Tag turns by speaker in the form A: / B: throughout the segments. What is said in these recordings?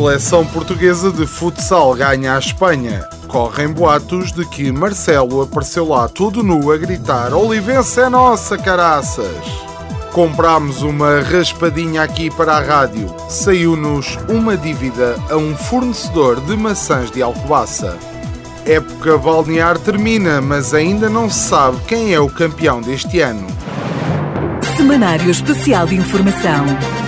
A: seleção portuguesa de futsal ganha a Espanha. Correm boatos de que Marcelo apareceu lá todo nu a gritar: Olivense é nossa, caraças! Comprámos uma raspadinha aqui para a rádio. Saiu-nos uma dívida a um fornecedor de maçãs de Alcobaça. Época balnear termina, mas ainda não se sabe quem é o campeão deste ano.
B: Semanário Especial de Informação.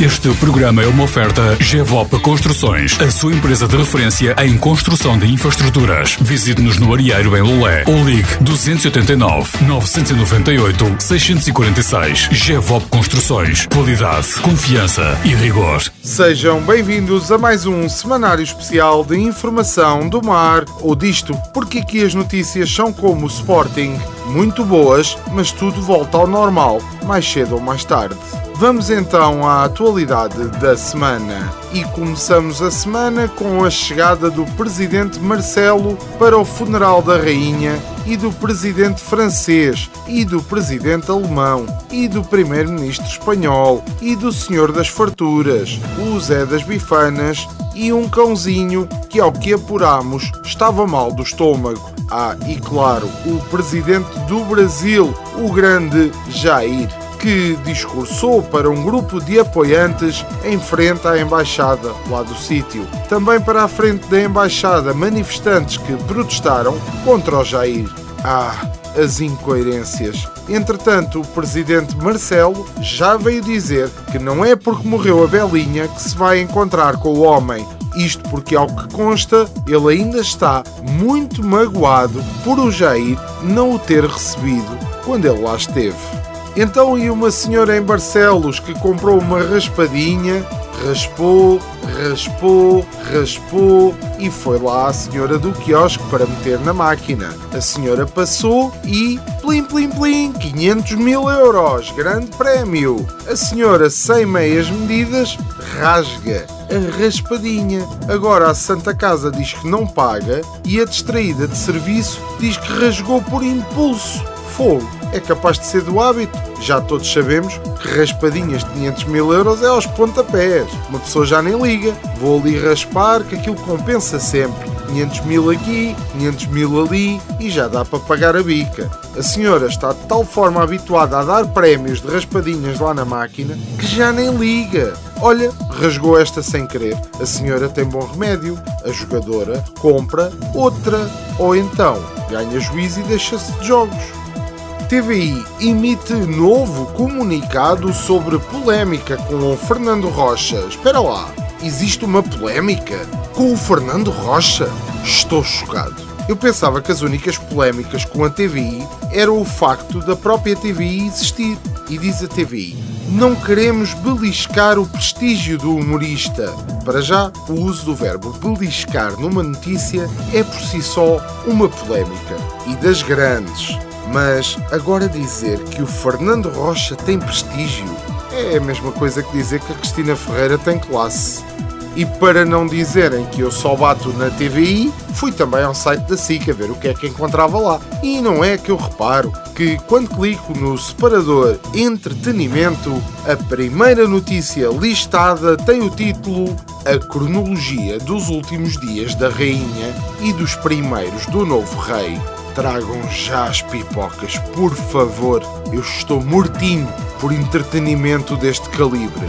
C: Este programa é uma oferta GEVOP Construções, a sua empresa de referência em construção de infraestruturas. Visite-nos no Arieiro em Lolé ou ligue 289 998 646. GEVOP Construções. Qualidade, confiança e rigor.
A: Sejam bem-vindos a mais um semanário especial de informação do mar ou disto, porque aqui as notícias são como o Sporting, muito boas, mas tudo volta ao normal, mais cedo ou mais tarde. Vamos então à atualidade da semana e começamos a semana com a chegada do presidente Marcelo para o funeral da rainha e do presidente francês e do presidente alemão e do primeiro-ministro espanhol e do senhor das farturas, o Zé das bifanas e um cãozinho que ao que apuramos estava mal do estômago. Ah, e claro, o presidente do Brasil, o grande Jair que discursou para um grupo de apoiantes em frente à embaixada lá do sítio. Também para a frente da embaixada, manifestantes que protestaram contra o Jair. Ah, as incoerências. Entretanto, o presidente Marcelo já veio dizer que não é porque morreu a Belinha que se vai encontrar com o homem. Isto porque, ao que consta, ele ainda está muito magoado por o Jair não o ter recebido quando ele lá esteve. Então e uma senhora em Barcelos que comprou uma raspadinha, raspou, raspou, raspou e foi lá a senhora do quiosque para meter na máquina. A senhora passou e plim plim plim, 500 mil euros, grande prémio. A senhora sem meias medidas rasga a raspadinha. Agora a Santa Casa diz que não paga e a distraída de serviço diz que rasgou por impulso. Fogo! É capaz de ser do hábito. Já todos sabemos que raspadinhas de 500 mil euros é aos pontapés. Uma pessoa já nem liga. Vou ali raspar que aquilo compensa sempre. 500 mil aqui, 500 mil ali e já dá para pagar a bica. A senhora está de tal forma habituada a dar prémios de raspadinhas lá na máquina que já nem liga. Olha, rasgou esta sem querer. A senhora tem bom remédio. A jogadora compra outra. Ou então ganha juízo e deixa-se de jogos. TVI emite novo comunicado sobre polémica com o Fernando Rocha. Espera lá, existe uma polémica com o Fernando Rocha? Estou chocado. Eu pensava que as únicas polémicas com a TVI era o facto da própria TVI existir. E diz a TVI: não queremos beliscar o prestígio do humorista. Para já, o uso do verbo beliscar numa notícia é por si só uma polémica. E das grandes. Mas agora dizer que o Fernando Rocha tem prestígio é a mesma coisa que dizer que a Cristina Ferreira tem classe. E para não dizerem que eu só bato na TVI, fui também ao site da SIC a ver o que é que encontrava lá. E não é que eu reparo que quando clico no separador Entretenimento, a primeira notícia listada tem o título A cronologia dos últimos dias da Rainha e dos primeiros do novo Rei. Tragam já as pipocas, por favor. Eu estou mortinho por entretenimento deste calibre.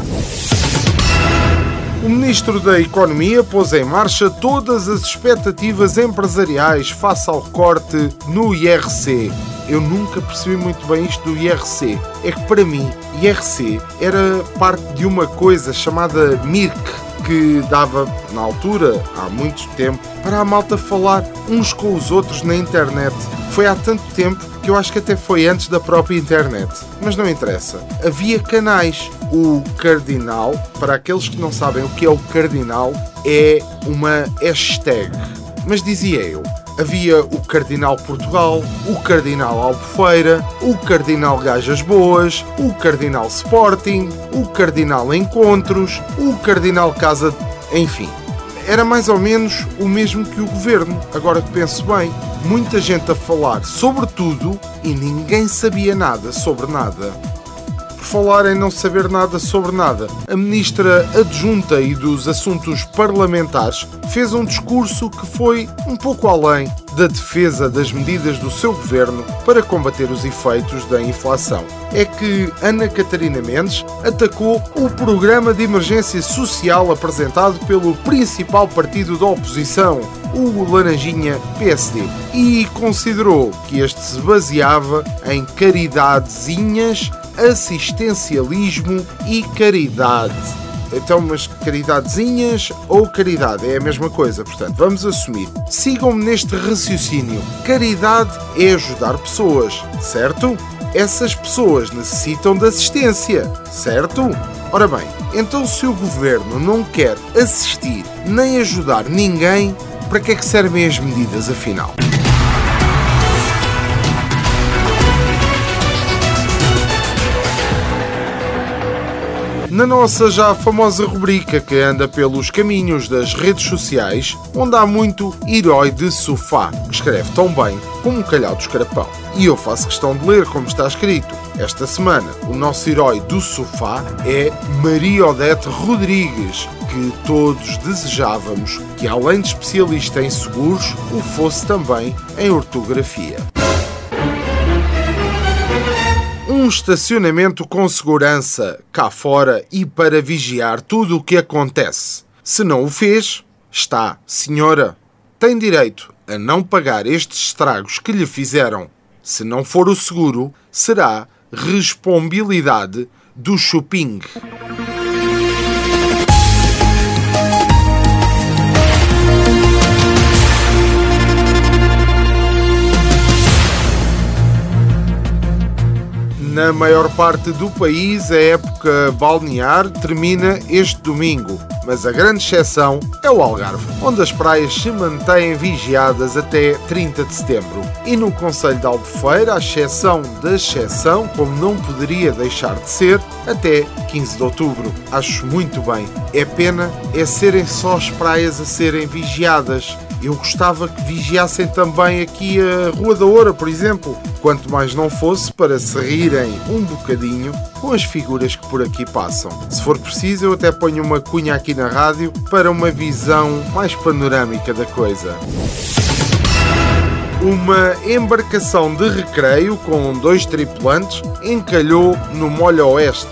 A: O Ministro da Economia pôs em marcha todas as expectativas empresariais face ao corte no IRC. Eu nunca percebi muito bem isto do IRC. É que para mim, IRC era parte de uma coisa chamada MIRC, que dava, na altura, há muito tempo, para a malta falar uns com os outros na internet. Foi há tanto tempo que eu acho que até foi antes da própria internet. Mas não interessa. Havia canais. O Cardinal, para aqueles que não sabem o que é o Cardinal, é uma hashtag. Mas dizia eu, Havia o Cardinal Portugal, o Cardinal Albufeira, o Cardinal Gajas Boas, o Cardinal Sporting, o Cardinal Encontros, o Cardinal Casa. Enfim, era mais ou menos o mesmo que o governo. Agora que penso bem, muita gente a falar sobre tudo e ninguém sabia nada sobre nada falar em não saber nada sobre nada. A ministra adjunta e dos Assuntos Parlamentares fez um discurso que foi um pouco além da defesa das medidas do seu governo para combater os efeitos da inflação. É que Ana Catarina Mendes atacou o programa de emergência social apresentado pelo principal partido da oposição, o Laranjinha PSD, e considerou que este se baseava em caridadezinhas assistencialismo e caridade. Então, mas caridadezinhas ou caridade é a mesma coisa, portanto, vamos assumir. Sigam-me neste raciocínio. Caridade é ajudar pessoas, certo? Essas pessoas necessitam de assistência, certo? Ora bem, então se o governo não quer assistir nem ajudar ninguém, para que é que servem as medidas afinal? Na nossa já famosa rubrica que anda pelos caminhos das redes sociais, onde há muito herói de sofá, que escreve tão bem como um calhau de escarapão. E eu faço questão de ler como está escrito. Esta semana, o nosso herói do sofá é Maria Odete Rodrigues, que todos desejávamos que, além de especialista em seguros, o fosse também em ortografia um estacionamento com segurança cá fora e para vigiar tudo o que acontece. Se não o fez, está, senhora, tem direito a não pagar estes estragos que lhe fizeram. Se não for o seguro, será responsabilidade do shopping. Na maior parte do país, a época balnear termina este domingo, mas a grande exceção é o Algarve, onde as praias se mantêm vigiadas até 30 de setembro. E no Conselho de Albufeira, a exceção da exceção, como não poderia deixar de ser, até 15 de outubro. Acho muito bem. É pena é serem só as praias a serem vigiadas eu gostava que vigiassem também aqui a Rua da Oura, por exemplo, quanto mais não fosse para se rirem um bocadinho com as figuras que por aqui passam. Se for preciso, eu até ponho uma cunha aqui na rádio para uma visão mais panorâmica da coisa. Uma embarcação de recreio com dois tripulantes encalhou no molho oeste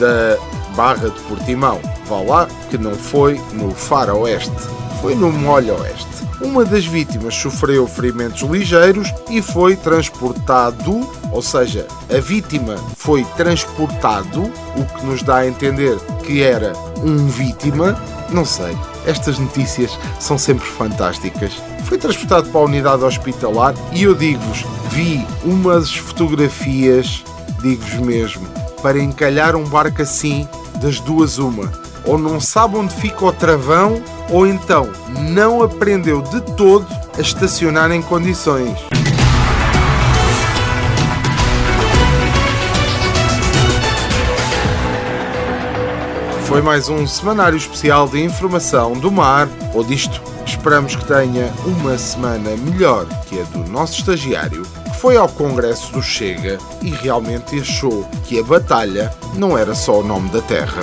A: da Barra de Portimão. Vá lá que não foi no Faroeste, foi no molho oeste. Uma das vítimas sofreu ferimentos ligeiros e foi transportado, ou seja, a vítima foi transportado, o que nos dá a entender que era um vítima. Não sei, estas notícias são sempre fantásticas. Foi transportado para a unidade hospitalar e eu digo-vos, vi umas fotografias, digo-vos mesmo, para encalhar um barco assim, das duas uma. Ou não sabe onde fica o travão, ou então não aprendeu de todo a estacionar em condições. Foi mais um semanário especial de informação do mar ou disto. Esperamos que tenha uma semana melhor que a do nosso estagiário, que foi ao Congresso do Chega e realmente achou que a batalha não era só o nome da terra.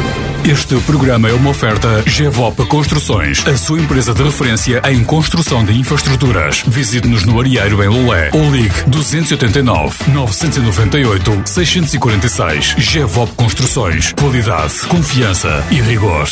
C: Este programa é uma oferta GEVOP Construções, a sua empresa de referência em construção de infraestruturas. Visite-nos no Arieiro em Lolé ou ligue 289 998 646. GEVOP Construções. Qualidade, confiança e rigor.